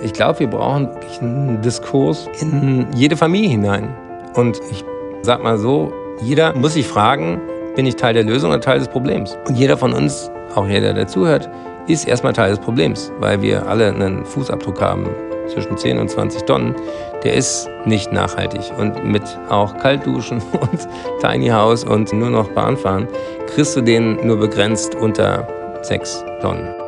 Ich glaube, wir brauchen wirklich einen Diskurs in jede Familie hinein. Und ich sag mal so, jeder muss sich fragen, bin ich Teil der Lösung oder Teil des Problems? Und jeder von uns, auch jeder, der zuhört, ist erstmal Teil des Problems, weil wir alle einen Fußabdruck haben zwischen 10 und 20 Tonnen. Der ist nicht nachhaltig. Und mit auch Kaltduschen und Tiny House und nur noch Bahnfahren kriegst du den nur begrenzt unter 6 Tonnen.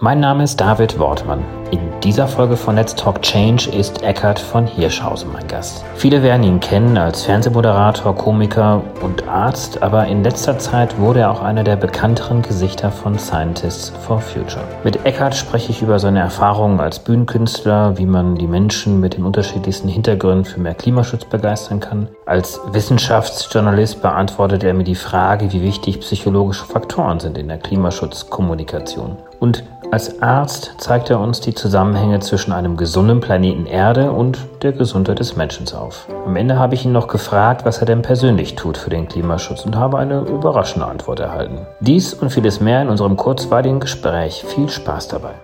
Mein Name ist David Wortmann. In dieser Folge von Let's Talk Change ist Eckhard von Hirschhausen mein Gast. Viele werden ihn kennen als Fernsehmoderator, Komiker und Arzt, aber in letzter Zeit wurde er auch einer der bekannteren Gesichter von Scientists for Future. Mit Eckhard spreche ich über seine Erfahrungen als Bühnenkünstler, wie man die Menschen mit den unterschiedlichsten Hintergründen für mehr Klimaschutz begeistern kann. Als Wissenschaftsjournalist beantwortet er mir die Frage, wie wichtig psychologische Faktoren sind in der Klimaschutzkommunikation. Und als Arzt zeigt er uns die Zusammenhänge zwischen einem gesunden Planeten Erde und der Gesundheit des Menschen auf. Am Ende habe ich ihn noch gefragt, was er denn persönlich tut für den Klimaschutz und habe eine überraschende Antwort erhalten. Dies und vieles mehr in unserem kurzweiligen Gespräch. Viel Spaß dabei.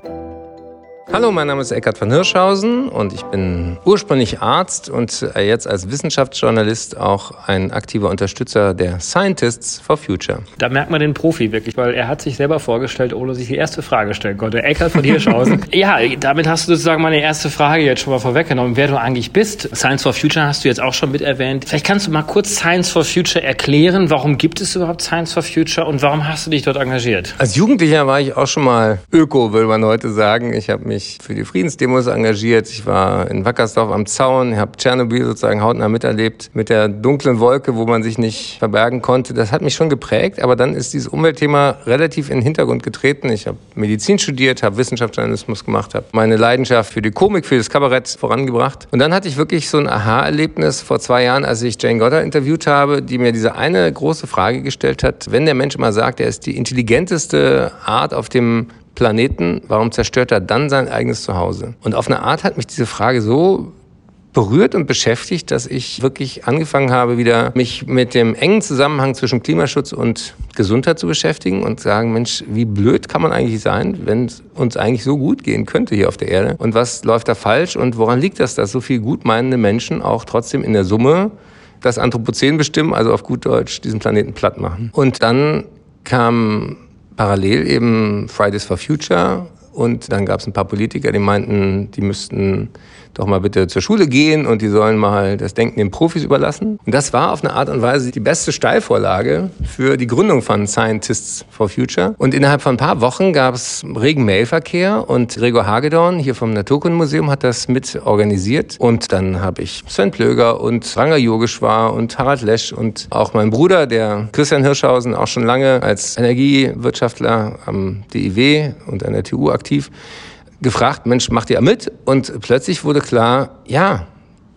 Hallo, mein Name ist Eckhard von Hirschhausen und ich bin ursprünglich Arzt und jetzt als Wissenschaftsjournalist auch ein aktiver Unterstützer der Scientists for Future. Da merkt man den Profi wirklich, weil er hat sich selber vorgestellt, ohne sich die erste Frage stellen konnte. Eckhard von Hirschhausen. ja, damit hast du sozusagen meine erste Frage jetzt schon mal vorweggenommen, wer du eigentlich bist. Science for Future hast du jetzt auch schon mit erwähnt. Vielleicht kannst du mal kurz Science for Future erklären. Warum gibt es überhaupt Science for Future und warum hast du dich dort engagiert? Als Jugendlicher war ich auch schon mal Öko, will man heute sagen. Ich habe mich mich für die Friedensdemos engagiert. Ich war in Wackersdorf am Zaun, habe Tschernobyl sozusagen hautnah miterlebt mit der dunklen Wolke, wo man sich nicht verbergen konnte. Das hat mich schon geprägt, aber dann ist dieses Umweltthema relativ in den Hintergrund getreten. Ich habe Medizin studiert, habe Wissenschaftsjournalismus gemacht, habe meine Leidenschaft für die Komik, für das Kabarett vorangebracht. Und dann hatte ich wirklich so ein Aha-Erlebnis vor zwei Jahren, als ich Jane Goddard interviewt habe, die mir diese eine große Frage gestellt hat. Wenn der Mensch immer sagt, er ist die intelligenteste Art auf dem Planeten, warum zerstört er dann sein eigenes Zuhause? Und auf eine Art hat mich diese Frage so berührt und beschäftigt, dass ich wirklich angefangen habe, wieder mich mit dem engen Zusammenhang zwischen Klimaschutz und Gesundheit zu beschäftigen und sagen, Mensch, wie blöd kann man eigentlich sein, wenn es uns eigentlich so gut gehen könnte hier auf der Erde? Und was läuft da falsch und woran liegt das, dass so viel gutmeinende Menschen auch trotzdem in der Summe das Anthropozän bestimmen, also auf gut Deutsch diesen Planeten platt machen? Und dann kam parallel eben Fridays for Future und dann gab es ein paar Politiker, die meinten, die müssten doch mal bitte zur Schule gehen und die sollen mal das Denken den Profis überlassen. Und das war auf eine Art und Weise die beste Steilvorlage für die Gründung von Scientists for Future. Und innerhalb von ein paar Wochen gab es regen Mailverkehr und Gregor Hagedorn hier vom Naturkundemuseum hat das mit organisiert. Und dann habe ich Sven Plöger und Ranga Yogeshwar und Harald Lesch und auch mein Bruder, der Christian Hirschhausen, auch schon lange als Energiewirtschaftler am DIW und an der TU aktiv, gefragt, Mensch, macht ihr mit? Und plötzlich wurde klar, ja,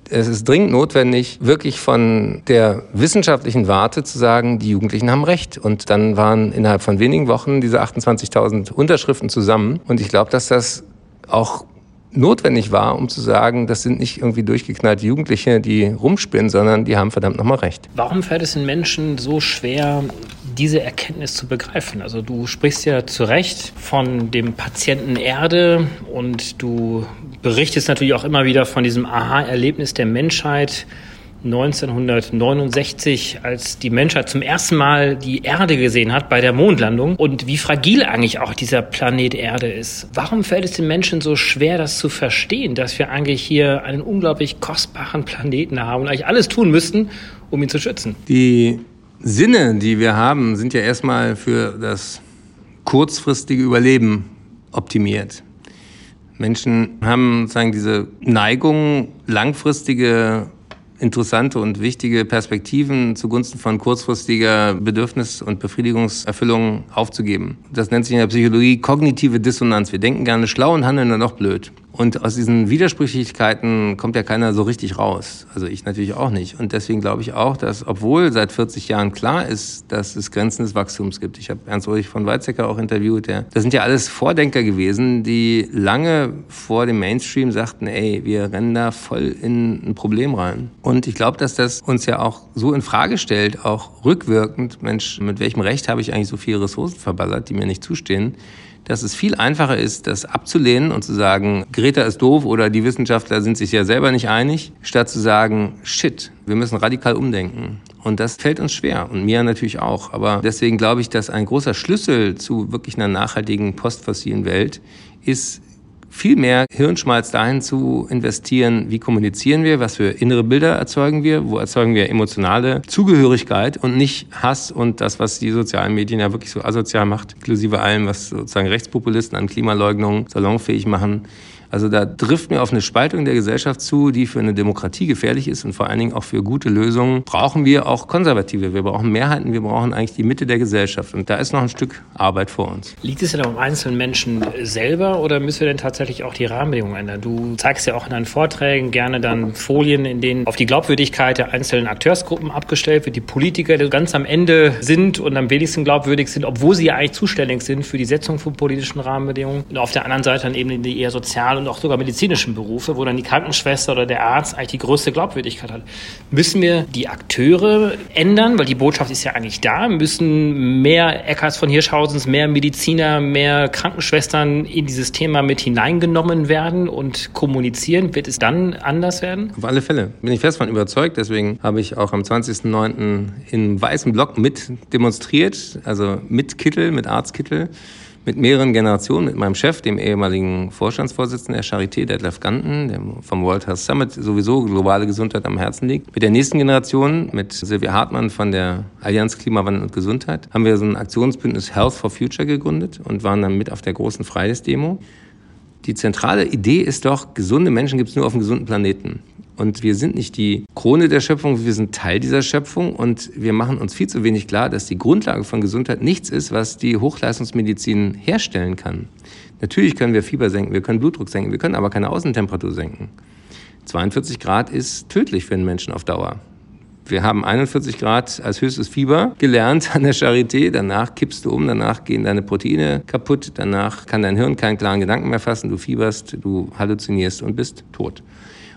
es ist dringend notwendig, wirklich von der wissenschaftlichen Warte zu sagen, die Jugendlichen haben Recht. Und dann waren innerhalb von wenigen Wochen diese 28.000 Unterschriften zusammen. Und ich glaube, dass das auch notwendig war, um zu sagen, das sind nicht irgendwie durchgeknallte Jugendliche, die rumspinnen, sondern die haben verdammt nochmal recht. Warum fällt es den Menschen so schwer, diese Erkenntnis zu begreifen? Also du sprichst ja zu Recht von dem Patienten Erde und du berichtest natürlich auch immer wieder von diesem Aha-Erlebnis der Menschheit, 1969, als die Menschheit zum ersten Mal die Erde gesehen hat bei der Mondlandung und wie fragil eigentlich auch dieser Planet Erde ist. Warum fällt es den Menschen so schwer, das zu verstehen, dass wir eigentlich hier einen unglaublich kostbaren Planeten haben und eigentlich alles tun müssten, um ihn zu schützen? Die Sinne, die wir haben, sind ja erstmal für das kurzfristige Überleben optimiert. Menschen haben sozusagen diese Neigung, langfristige interessante und wichtige Perspektiven zugunsten von kurzfristiger Bedürfnis- und Befriedigungserfüllung aufzugeben. Das nennt sich in der Psychologie kognitive Dissonanz. Wir denken gerne schlau und handeln dann doch blöd. Und aus diesen Widersprüchlichkeiten kommt ja keiner so richtig raus. Also ich natürlich auch nicht. Und deswegen glaube ich auch, dass obwohl seit 40 Jahren klar ist, dass es Grenzen des Wachstums gibt. Ich habe Ernst Ulrich von Weizsäcker auch interviewt. Der, das sind ja alles Vordenker gewesen, die lange vor dem Mainstream sagten, ey, wir rennen da voll in ein Problem rein. Und ich glaube, dass das uns ja auch so in Frage stellt, auch rückwirkend, Mensch, mit welchem Recht habe ich eigentlich so viele Ressourcen verballert, die mir nicht zustehen? dass es viel einfacher ist, das abzulehnen und zu sagen, Greta ist doof oder die Wissenschaftler sind sich ja selber nicht einig, statt zu sagen, shit, wir müssen radikal umdenken. Und das fällt uns schwer und mir natürlich auch. Aber deswegen glaube ich, dass ein großer Schlüssel zu wirklich einer nachhaltigen postfossilen Welt ist, viel mehr Hirnschmalz dahin zu investieren, wie kommunizieren wir, was für innere Bilder erzeugen wir, wo erzeugen wir emotionale Zugehörigkeit und nicht Hass und das, was die sozialen Medien ja wirklich so asozial macht, inklusive allem, was sozusagen Rechtspopulisten an Klimaleugnung salonfähig machen. Also da trifft mir auf eine Spaltung der Gesellschaft zu, die für eine Demokratie gefährlich ist und vor allen Dingen auch für gute Lösungen brauchen wir auch Konservative. Wir brauchen Mehrheiten, wir brauchen eigentlich die Mitte der Gesellschaft. Und da ist noch ein Stück Arbeit vor uns. Liegt es denn am einzelnen Menschen selber oder müssen wir denn tatsächlich auch die Rahmenbedingungen ändern? Du zeigst ja auch in deinen Vorträgen gerne dann Folien, in denen auf die Glaubwürdigkeit der einzelnen Akteursgruppen abgestellt wird, die Politiker, die ganz am Ende sind und am wenigsten glaubwürdig sind, obwohl sie ja eigentlich zuständig sind für die Setzung von politischen Rahmenbedingungen. Und auf der anderen Seite dann eben die eher sozial und auch sogar medizinischen Berufe, wo dann die Krankenschwester oder der Arzt eigentlich die größte Glaubwürdigkeit hat. Müssen wir die Akteure ändern, weil die Botschaft ist ja eigentlich da, müssen mehr Eckarts von Hirschhausens, mehr Mediziner, mehr Krankenschwestern in dieses Thema mit hineingenommen werden und kommunizieren? Wird es dann anders werden? Auf alle Fälle. Bin ich fest von überzeugt. Deswegen habe ich auch am 20.09. im weißen Block mit demonstriert, also mit Kittel, mit Arztkittel mit mehreren Generationen, mit meinem Chef, dem ehemaligen Vorstandsvorsitzenden der Charité, Detlef Ganten, dem vom World Health Summit sowieso globale Gesundheit am Herzen liegt. Mit der nächsten Generation, mit Silvia Hartmann von der Allianz Klimawandel und Gesundheit, haben wir so ein Aktionsbündnis Health for Future gegründet und waren dann mit auf der großen Fridays-Demo. Die zentrale Idee ist doch, gesunde Menschen gibt es nur auf einem gesunden Planeten. Und wir sind nicht die Krone der Schöpfung, wir sind Teil dieser Schöpfung und wir machen uns viel zu wenig klar, dass die Grundlage von Gesundheit nichts ist, was die Hochleistungsmedizin herstellen kann. Natürlich können wir Fieber senken, wir können Blutdruck senken, wir können aber keine Außentemperatur senken. 42 Grad ist tödlich für einen Menschen auf Dauer. Wir haben 41 Grad als höchstes Fieber gelernt an der Charité. Danach kippst du um, danach gehen deine Proteine kaputt, danach kann dein Hirn keinen klaren Gedanken mehr fassen, du fieberst, du halluzinierst und bist tot.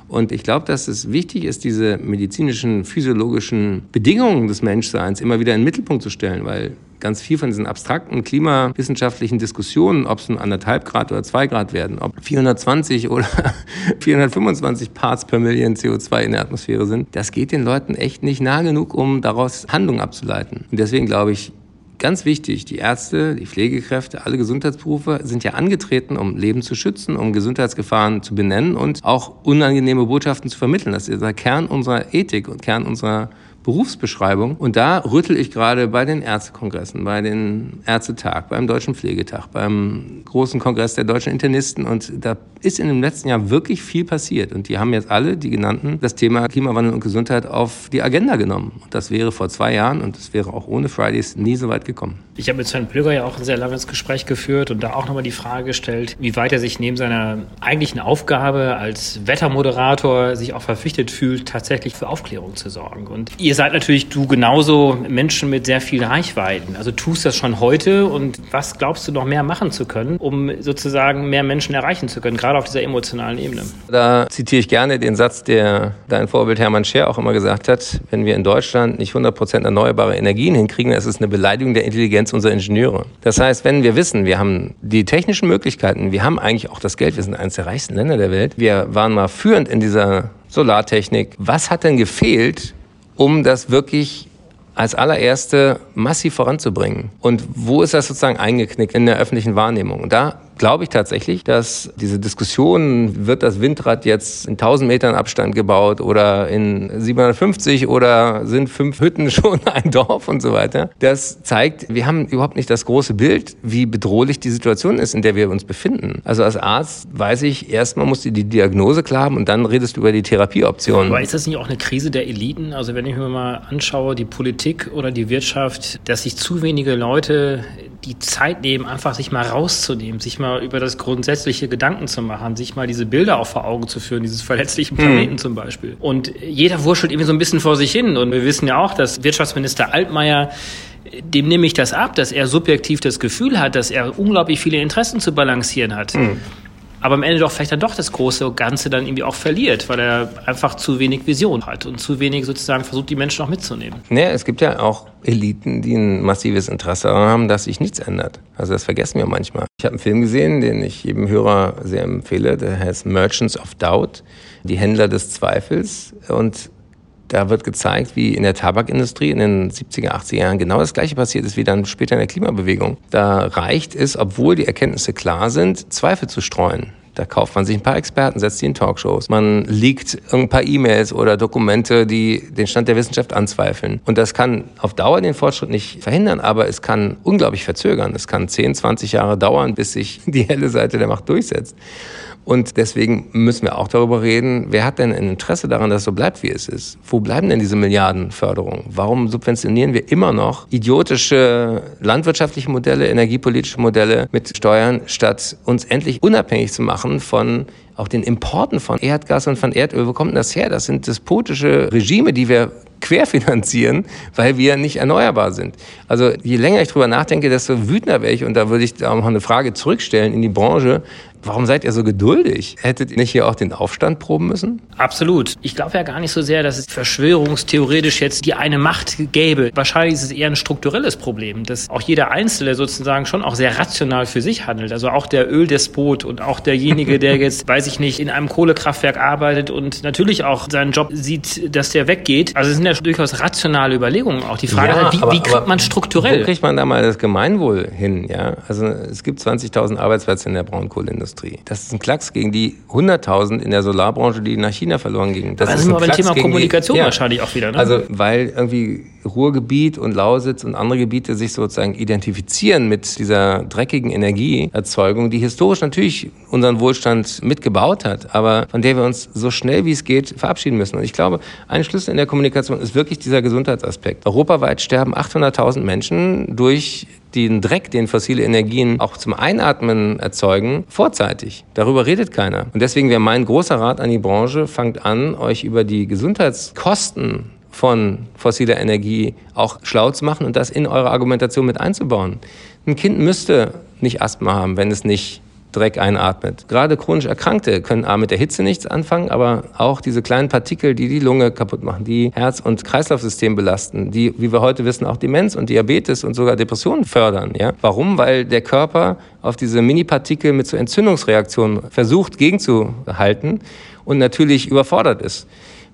Und ich glaube, dass es wichtig ist, diese medizinischen, physiologischen Bedingungen des Menschseins immer wieder in den Mittelpunkt zu stellen, weil ganz viel von diesen abstrakten klimawissenschaftlichen Diskussionen, ob es nun anderthalb Grad oder zwei Grad werden, ob 420 oder 425 Parts per Million CO2 in der Atmosphäre sind, das geht den Leuten echt nicht nah genug, um daraus Handlungen abzuleiten. Und deswegen glaube ich, ganz wichtig, die Ärzte, die Pflegekräfte, alle Gesundheitsberufe sind ja angetreten, um Leben zu schützen, um Gesundheitsgefahren zu benennen und auch unangenehme Botschaften zu vermitteln. Das ist der Kern unserer Ethik und Kern unserer Berufsbeschreibung. Und da rüttel ich gerade bei den Ärztekongressen, bei den Ärztetag, beim Deutschen Pflegetag, beim großen Kongress der deutschen Internisten. Und da ist in dem letzten Jahr wirklich viel passiert. Und die haben jetzt alle, die genannten, das Thema Klimawandel und Gesundheit auf die Agenda genommen. Und das wäre vor zwei Jahren und das wäre auch ohne Fridays nie so weit gekommen. Ich habe mit Sven Plüger ja auch ein sehr langes Gespräch geführt und da auch nochmal die Frage gestellt, wie weit er sich neben seiner eigentlichen Aufgabe als Wettermoderator sich auch verpflichtet fühlt, tatsächlich für Aufklärung zu sorgen. Und ihr seid natürlich du genauso Menschen mit sehr viel Reichweiten. Also tust das schon heute und was glaubst du noch mehr machen zu können, um sozusagen mehr Menschen erreichen zu können, gerade auf dieser emotionalen Ebene? Da zitiere ich gerne den Satz, der dein Vorbild Hermann Scher auch immer gesagt hat, wenn wir in Deutschland nicht 100 Prozent erneuerbare Energien hinkriegen, ist es eine Beleidigung der Intelligenz unserer Ingenieure. Das heißt, wenn wir wissen, wir haben die technischen Möglichkeiten, wir haben eigentlich auch das Geld, wir sind eines der reichsten Länder der Welt, wir waren mal führend in dieser Solartechnik. Was hat denn gefehlt, um das wirklich als allererste massiv voranzubringen? Und wo ist das sozusagen eingeknickt in der öffentlichen Wahrnehmung? Da glaube ich tatsächlich, dass diese Diskussion, wird das Windrad jetzt in 1000 Metern Abstand gebaut oder in 750 oder sind fünf Hütten schon ein Dorf und so weiter, das zeigt, wir haben überhaupt nicht das große Bild, wie bedrohlich die Situation ist, in der wir uns befinden. Also als Arzt weiß ich, erstmal musst du die Diagnose klar haben und dann redest du über die Therapieoptionen. Aber ist das nicht auch eine Krise der Eliten? Also wenn ich mir mal anschaue, die Politik oder die Wirtschaft, dass sich zu wenige Leute die Zeit nehmen, einfach sich mal rauszunehmen, sich mal über das grundsätzliche Gedanken zu machen, sich mal diese Bilder auch vor Augen zu führen, dieses verletzlichen Planeten mhm. zum Beispiel. Und jeder wurschtelt irgendwie so ein bisschen vor sich hin. Und wir wissen ja auch, dass Wirtschaftsminister Altmaier dem nehme ich das ab, dass er subjektiv das Gefühl hat, dass er unglaublich viele Interessen zu balancieren hat. Mhm aber am Ende doch vielleicht dann doch das große Ganze dann irgendwie auch verliert, weil er einfach zu wenig Vision hat und zu wenig sozusagen versucht, die Menschen auch mitzunehmen. Naja, es gibt ja auch Eliten, die ein massives Interesse daran haben, dass sich nichts ändert. Also das vergessen wir manchmal. Ich habe einen Film gesehen, den ich jedem Hörer sehr empfehle, der heißt Merchants of Doubt, die Händler des Zweifels. Und da wird gezeigt, wie in der Tabakindustrie in den 70er, 80er Jahren genau das Gleiche passiert ist wie dann später in der Klimabewegung. Da reicht es, obwohl die Erkenntnisse klar sind, Zweifel zu streuen. Da kauft man sich ein paar Experten, setzt die in Talkshows. Man liegt ein paar E-Mails oder Dokumente, die den Stand der Wissenschaft anzweifeln. Und das kann auf Dauer den Fortschritt nicht verhindern, aber es kann unglaublich verzögern. Es kann 10, 20 Jahre dauern, bis sich die helle Seite der Macht durchsetzt. Und deswegen müssen wir auch darüber reden, wer hat denn ein Interesse daran, dass es so bleibt, wie es ist? Wo bleiben denn diese Milliardenförderungen? Warum subventionieren wir immer noch idiotische landwirtschaftliche Modelle, energiepolitische Modelle mit Steuern, statt uns endlich unabhängig zu machen von auch den Importen von Erdgas und von Erdöl? Wo kommt denn das her? Das sind despotische Regime, die wir querfinanzieren, weil wir nicht erneuerbar sind. Also je länger ich drüber nachdenke, desto wütender wäre ich. Und da würde ich auch noch eine Frage zurückstellen in die Branche. Warum seid ihr so geduldig? Hättet ihr nicht hier auch den Aufstand proben müssen? Absolut. Ich glaube ja gar nicht so sehr, dass es verschwörungstheoretisch jetzt die eine Macht gäbe. Wahrscheinlich ist es eher ein strukturelles Problem, dass auch jeder Einzelne sozusagen schon auch sehr rational für sich handelt. Also auch der Öldespot und auch derjenige, der jetzt, weiß ich nicht, in einem Kohlekraftwerk arbeitet und natürlich auch seinen Job sieht, dass der weggeht. Also es sind ja durchaus rationale Überlegungen auch. Die Frage ja, ist halt, wie, aber, wie kriegt man strukturell? Wo kriegt man da mal das Gemeinwohl hin? Ja, also es gibt 20.000 Arbeitsplätze in der Braunkohleindustrie. Industrie. Das ist ein Klacks gegen die 100.000 in der Solarbranche, die nach China verloren gingen. Das, das ist, ist ein Thema Kommunikation die, ja, wahrscheinlich auch wieder. Ne? Also weil irgendwie Ruhrgebiet und Lausitz und andere Gebiete sich sozusagen identifizieren mit dieser dreckigen Energieerzeugung, die historisch natürlich unseren Wohlstand mitgebaut hat, aber von der wir uns so schnell wie es geht verabschieden müssen. Und ich glaube, ein Schlüssel in der Kommunikation ist wirklich dieser Gesundheitsaspekt. Europaweit sterben 800.000 Menschen durch den Dreck, den fossile Energien auch zum Einatmen erzeugen, vorzeitig. Darüber redet keiner. Und deswegen wäre mein großer Rat an die Branche, fangt an, euch über die Gesundheitskosten von fossiler Energie auch schlau zu machen und das in eure Argumentation mit einzubauen. Ein Kind müsste nicht Asthma haben, wenn es nicht Dreck einatmet. Gerade chronisch Erkrankte können A mit der Hitze nichts anfangen, aber auch diese kleinen Partikel, die die Lunge kaputt machen, die Herz- und Kreislaufsystem belasten, die, wie wir heute wissen, auch Demenz und Diabetes und sogar Depressionen fördern. Ja? Warum? Weil der Körper auf diese Mini-Partikel mit so Entzündungsreaktionen versucht gegenzuhalten und natürlich überfordert ist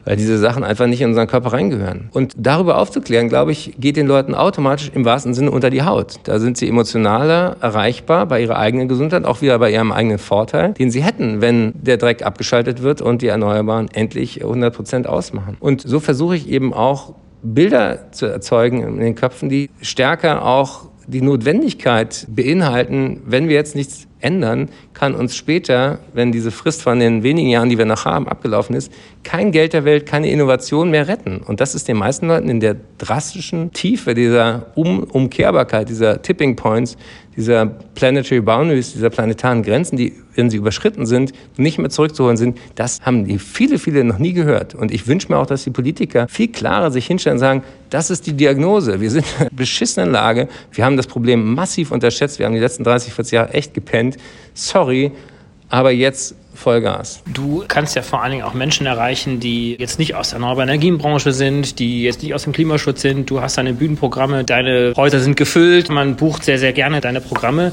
weil diese Sachen einfach nicht in unseren Körper reingehören. Und darüber aufzuklären, glaube ich, geht den Leuten automatisch im wahrsten Sinne unter die Haut. Da sind sie emotionaler erreichbar bei ihrer eigenen Gesundheit, auch wieder bei ihrem eigenen Vorteil, den sie hätten, wenn der Dreck abgeschaltet wird und die Erneuerbaren endlich 100 Prozent ausmachen. Und so versuche ich eben auch Bilder zu erzeugen in den Köpfen, die stärker auch die Notwendigkeit beinhalten, wenn wir jetzt nichts ändern, kann uns später, wenn diese Frist von den wenigen Jahren, die wir noch haben, abgelaufen ist, kein Geld der Welt, keine Innovation mehr retten. Und das ist den meisten Leuten in der drastischen Tiefe dieser um Umkehrbarkeit, dieser Tipping Points, dieser Planetary Boundaries, dieser planetaren Grenzen, die, wenn sie überschritten sind, nicht mehr zurückzuholen sind, das haben die viele, viele noch nie gehört. Und ich wünsche mir auch, dass die Politiker viel klarer sich hinstellen und sagen, das ist die Diagnose. Wir sind in einer beschissenen Lage. Wir haben das Problem massiv unterschätzt. Wir haben die letzten 30, 40 Jahre echt gepennt. Sorry, aber jetzt Vollgas. Du kannst ja vor allen Dingen auch Menschen erreichen, die jetzt nicht aus der erneuerbaren Energienbranche sind, die jetzt nicht aus dem Klimaschutz sind. Du hast deine Bühnenprogramme, deine Häuser sind gefüllt, man bucht sehr, sehr gerne deine Programme.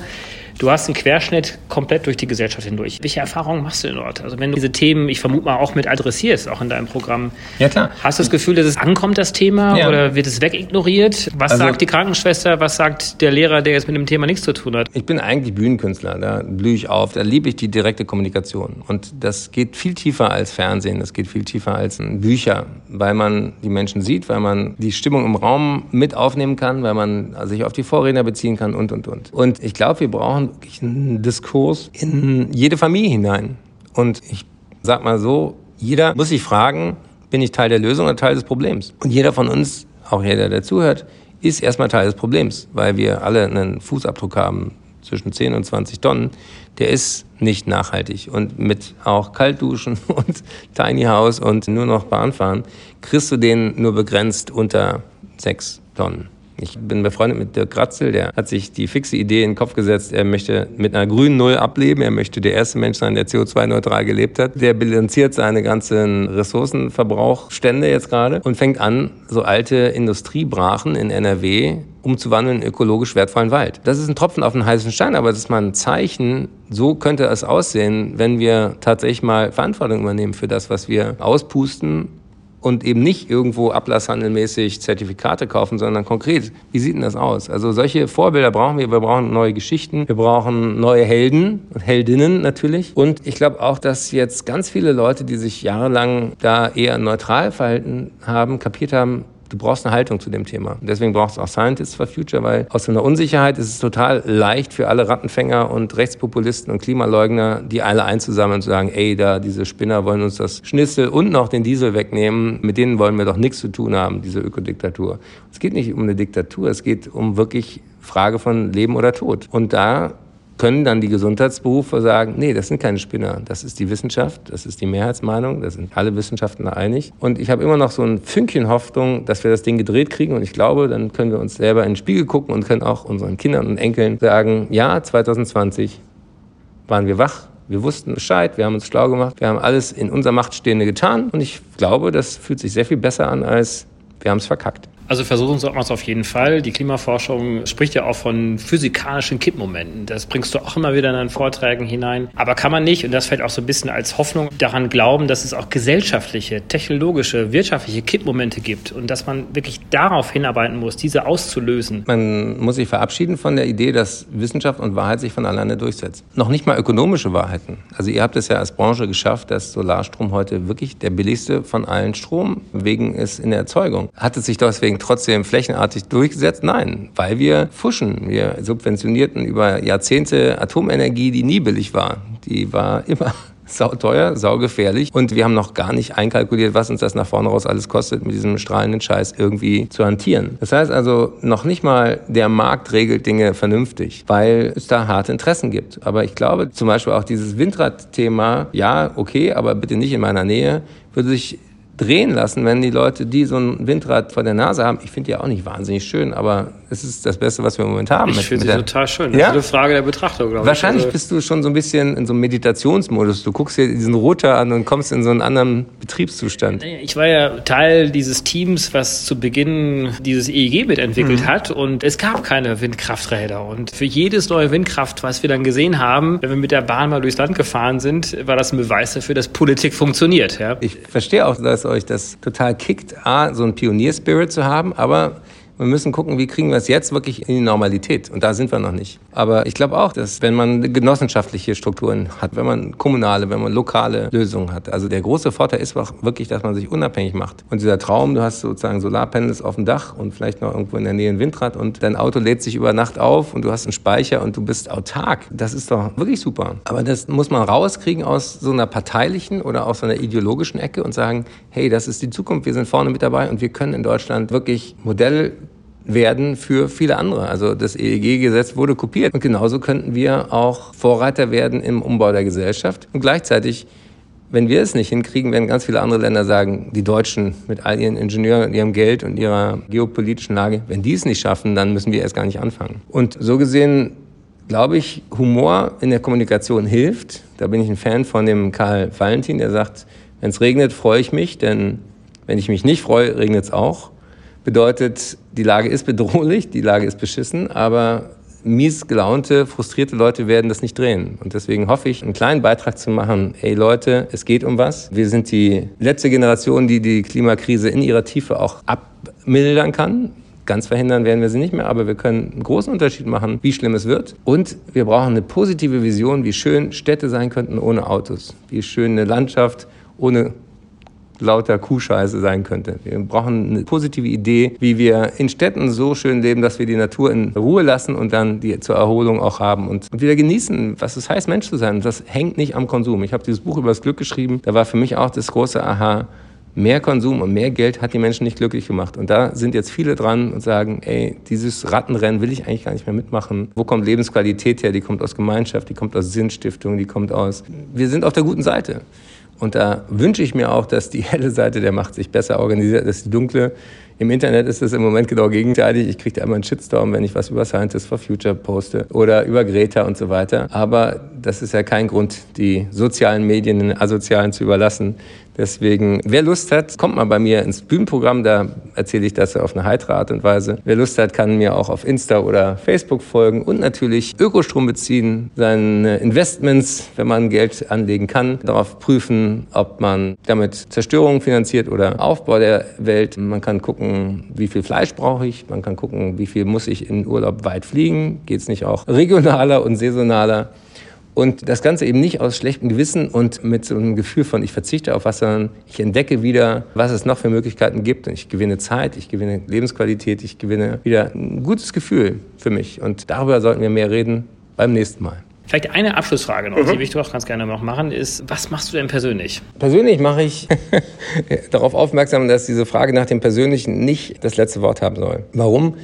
Du hast einen Querschnitt komplett durch die Gesellschaft hindurch. Welche Erfahrungen machst du denn dort? Also wenn du diese Themen, ich vermute mal, auch mit adressierst, auch in deinem Programm. Ja, klar. Hast du das Gefühl, dass es ankommt, das Thema, ja. oder wird es wegignoriert? Was also, sagt die Krankenschwester? Was sagt der Lehrer, der jetzt mit dem Thema nichts zu tun hat? Ich bin eigentlich Bühnenkünstler, da blühe ich auf, da liebe ich die direkte Kommunikation. Und das geht viel tiefer als Fernsehen, das geht viel tiefer als Bücher, weil man die Menschen sieht, weil man die Stimmung im Raum mit aufnehmen kann, weil man sich auf die Vorredner beziehen kann und, und, und. Und ich glaube, wir brauchen einen Diskurs in jede Familie hinein. Und ich sag mal so, jeder muss sich fragen, bin ich Teil der Lösung oder Teil des Problems? Und jeder von uns, auch jeder, der zuhört, ist erstmal Teil des Problems, weil wir alle einen Fußabdruck haben zwischen 10 und 20 Tonnen. Der ist nicht nachhaltig. Und mit auch Kaltduschen und Tiny House und nur noch Bahnfahren kriegst du den nur begrenzt unter 6 Tonnen. Ich bin befreundet mit Dirk Kratzel, der hat sich die fixe Idee in den Kopf gesetzt, er möchte mit einer grünen Null ableben, er möchte der erste Mensch sein, der CO2-neutral gelebt hat. Der bilanziert seine ganzen Ressourcenverbrauchstände jetzt gerade und fängt an, so alte Industriebrachen in NRW umzuwandeln in ökologisch wertvollen Wald. Das ist ein Tropfen auf den heißen Stein, aber das ist mal ein Zeichen, so könnte es aussehen, wenn wir tatsächlich mal Verantwortung übernehmen für das, was wir auspusten und eben nicht irgendwo ablasshandelmäßig Zertifikate kaufen, sondern konkret, wie sieht denn das aus? Also solche Vorbilder brauchen wir. Wir brauchen neue Geschichten, wir brauchen neue Helden und Heldinnen natürlich. Und ich glaube auch, dass jetzt ganz viele Leute, die sich jahrelang da eher neutral verhalten haben, kapiert haben, du brauchst eine Haltung zu dem Thema. Deswegen brauchst du auch Scientists for Future, weil aus so einer Unsicherheit ist es total leicht für alle Rattenfänger und Rechtspopulisten und Klimaleugner, die alle einzusammeln und zu sagen, ey, da diese Spinner wollen uns das Schnitzel und noch den Diesel wegnehmen, mit denen wollen wir doch nichts zu tun haben, diese Ökodiktatur. Es geht nicht um eine Diktatur, es geht um wirklich Frage von Leben oder Tod. Und da können dann die Gesundheitsberufe sagen, nee, das sind keine Spinner, das ist die Wissenschaft, das ist die Mehrheitsmeinung, da sind alle Wissenschaftler einig. Und ich habe immer noch so ein Fünkchen Hoffnung, dass wir das Ding gedreht kriegen. Und ich glaube, dann können wir uns selber in den Spiegel gucken und können auch unseren Kindern und Enkeln sagen, ja, 2020 waren wir wach, wir wussten Bescheid, wir haben uns schlau gemacht, wir haben alles in unserer Macht Stehende getan. Und ich glaube, das fühlt sich sehr viel besser an als wir haben es verkackt. Also versuchen sollte man es auf jeden Fall. Die Klimaforschung spricht ja auch von physikalischen Kippmomenten. Das bringst du auch immer wieder in deinen Vorträgen hinein. Aber kann man nicht, und das fällt auch so ein bisschen als Hoffnung, daran glauben, dass es auch gesellschaftliche, technologische, wirtschaftliche Kippmomente gibt und dass man wirklich darauf hinarbeiten muss, diese auszulösen. Man muss sich verabschieden von der Idee, dass Wissenschaft und Wahrheit sich von alleine durchsetzt. Noch nicht mal ökonomische Wahrheiten. Also ihr habt es ja als Branche geschafft, dass Solarstrom heute wirklich der billigste von allen Stromwegen ist in der Erzeugung. Hat es sich deswegen trotzdem flächenartig durchgesetzt? Nein, weil wir fuschen. Wir subventionierten über Jahrzehnte Atomenergie, die nie billig war. Die war immer sauteuer, saugefährlich. Und wir haben noch gar nicht einkalkuliert, was uns das nach vorne raus alles kostet, mit diesem strahlenden Scheiß irgendwie zu hantieren. Das heißt also, noch nicht mal der Markt regelt Dinge vernünftig, weil es da harte Interessen gibt. Aber ich glaube, zum Beispiel auch dieses Windradthema, ja, okay, aber bitte nicht in meiner Nähe, würde sich drehen lassen, wenn die Leute, die so ein Windrad vor der Nase haben. Ich finde die auch nicht wahnsinnig schön, aber es ist das Beste, was wir im Moment haben. Ich finde sie total schön. Das ja? ist eine Frage der Betrachtung, glaube ich. Wahrscheinlich also bist du schon so ein bisschen in so einem Meditationsmodus. Du guckst dir diesen Roter an und kommst in so einen anderen Betriebszustand. Ich war ja Teil dieses Teams, was zu Beginn dieses EEG mitentwickelt mhm. hat und es gab keine Windkrafträder. Und für jedes neue Windkraft, was wir dann gesehen haben, wenn wir mit der Bahn mal durchs Land gefahren sind, war das ein Beweis dafür, dass Politik funktioniert. Ja? Ich verstehe auch, dass euch das total kickt, A, so ein Pionierspirit zu haben, aber wir müssen gucken, wie kriegen wir es jetzt wirklich in die Normalität. Und da sind wir noch nicht. Aber ich glaube auch, dass wenn man genossenschaftliche Strukturen hat, wenn man kommunale, wenn man lokale Lösungen hat. Also der große Vorteil ist wirklich, dass man sich unabhängig macht. Und dieser Traum, du hast sozusagen Solarpanels auf dem Dach und vielleicht noch irgendwo in der Nähe ein Windrad und dein Auto lädt sich über Nacht auf und du hast einen Speicher und du bist autark. Das ist doch wirklich super. Aber das muss man rauskriegen aus so einer parteilichen oder aus so einer ideologischen Ecke und sagen, hey, das ist die Zukunft, wir sind vorne mit dabei und wir können in Deutschland wirklich Modell werden für viele andere. Also das EEG-Gesetz wurde kopiert. Und genauso könnten wir auch Vorreiter werden im Umbau der Gesellschaft. Und gleichzeitig, wenn wir es nicht hinkriegen, werden ganz viele andere Länder sagen, die Deutschen mit all ihren Ingenieuren, ihrem Geld und ihrer geopolitischen Lage, wenn die es nicht schaffen, dann müssen wir erst gar nicht anfangen. Und so gesehen glaube ich, Humor in der Kommunikation hilft. Da bin ich ein Fan von dem Karl Valentin, der sagt, wenn es regnet, freue ich mich, denn wenn ich mich nicht freue, regnet es auch. Bedeutet, die Lage ist bedrohlich, die Lage ist beschissen, aber mies gelaunte, frustrierte Leute werden das nicht drehen. Und deswegen hoffe ich, einen kleinen Beitrag zu machen. Ey Leute, es geht um was. Wir sind die letzte Generation, die die Klimakrise in ihrer Tiefe auch abmildern kann. Ganz verhindern werden wir sie nicht mehr, aber wir können einen großen Unterschied machen, wie schlimm es wird. Und wir brauchen eine positive Vision, wie schön Städte sein könnten ohne Autos, wie schön eine Landschaft ohne lauter Kuhscheiße sein könnte. Wir brauchen eine positive Idee, wie wir in Städten so schön leben, dass wir die Natur in Ruhe lassen und dann die zur Erholung auch haben und, wieder genießen, was es heißt, Mensch zu sein. Das hängt nicht am Konsum. Ich habe dieses Buch über das Glück geschrieben. Da war für mich auch das große Aha mehr Konsum und mehr Geld hat die Menschen nicht glücklich gemacht. Und da sind jetzt viele dran und sagen, ey, dieses Rattenrennen will ich eigentlich gar nicht mehr mitmachen. Wo kommt Lebensqualität her? Die kommt aus Gemeinschaft, die kommt aus Sinnstiftung, die kommt aus... Wir sind auf der guten Seite. Und da wünsche ich mir auch, dass die helle Seite der Macht sich besser organisiert als die dunkle. Im Internet ist es im Moment genau gegenteilig. Ich kriege da immer einen Shitstorm, wenn ich was über Scientists for Future poste oder über Greta und so weiter. Aber das ist ja kein Grund, die sozialen Medien den Asozialen zu überlassen. Deswegen, wer Lust hat, kommt mal bei mir ins Bühnenprogramm, da erzähle ich das auf eine heitere Art und Weise. Wer Lust hat, kann mir auch auf Insta oder Facebook folgen und natürlich Ökostrom beziehen, seine Investments, wenn man Geld anlegen kann, darauf prüfen, ob man damit Zerstörung finanziert oder Aufbau der Welt. Man kann gucken, wie viel Fleisch brauche ich, man kann gucken, wie viel muss ich in Urlaub weit fliegen, geht es nicht auch regionaler und saisonaler. Und das Ganze eben nicht aus schlechtem Gewissen und mit so einem Gefühl von, ich verzichte auf was, sondern ich entdecke wieder, was es noch für Möglichkeiten gibt. Und ich gewinne Zeit, ich gewinne Lebensqualität, ich gewinne wieder ein gutes Gefühl für mich. Und darüber sollten wir mehr reden beim nächsten Mal. Vielleicht eine Abschlussfrage noch, mhm. die ich auch ganz gerne noch machen, ist, was machst du denn persönlich? Persönlich mache ich darauf aufmerksam, dass diese Frage nach dem Persönlichen nicht das letzte Wort haben soll. Warum?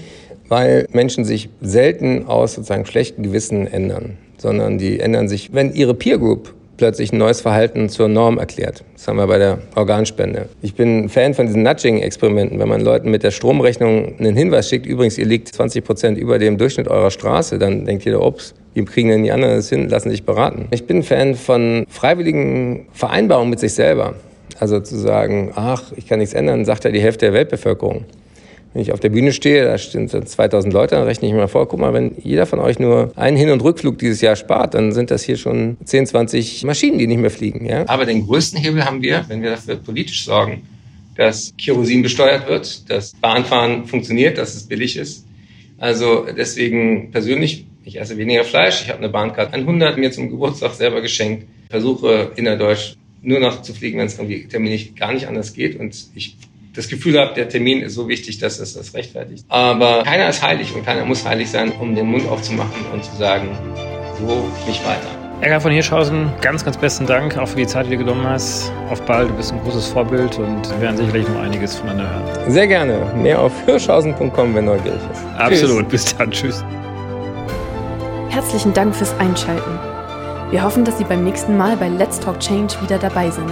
Weil Menschen sich selten aus sozusagen schlechten Gewissen ändern sondern die ändern sich, wenn ihre Peer Group plötzlich ein neues Verhalten zur Norm erklärt. Das haben wir bei der Organspende. Ich bin Fan von diesen Nudging-Experimenten, wenn man Leuten mit der Stromrechnung einen Hinweis schickt, übrigens, ihr liegt 20 Prozent über dem Durchschnitt eurer Straße, dann denkt jeder, ups, wie kriegen denn die anderen das hin, lassen sich beraten. Ich bin Fan von freiwilligen Vereinbarungen mit sich selber. Also zu sagen, ach, ich kann nichts ändern, sagt ja die Hälfte der Weltbevölkerung. Wenn ich auf der Bühne stehe, da stehen 2000 Leute, dann rechne ich mir vor, guck mal, wenn jeder von euch nur einen Hin- und Rückflug dieses Jahr spart, dann sind das hier schon 10, 20 Maschinen, die nicht mehr fliegen. Ja? Aber den größten Hebel haben wir, wenn wir dafür politisch sorgen, dass Kerosin besteuert wird, dass Bahnfahren funktioniert, dass es billig ist. Also deswegen persönlich, ich esse weniger Fleisch, ich habe eine Bahncard 100 mir zum Geburtstag selber geschenkt, versuche innerdeutsch nur noch zu fliegen, wenn es irgendwie terminlich gar nicht anders geht und ich das Gefühl habe, der Termin ist so wichtig, dass es das rechtfertigt. Aber keiner ist heilig und keiner muss heilig sein, um den Mund aufzumachen und zu sagen, so nicht weiter. Ärger von Hirschhausen, ganz, ganz besten Dank auch für die Zeit, die du genommen hast. Auf bald, du bist ein großes Vorbild und wir werden sicherlich noch einiges voneinander hören. Sehr gerne. Mehr auf hirschhausen.com, wenn neugierig ist. Absolut. Tschüss. Bis dann. Tschüss. Herzlichen Dank fürs Einschalten. Wir hoffen, dass Sie beim nächsten Mal bei Let's Talk Change wieder dabei sind.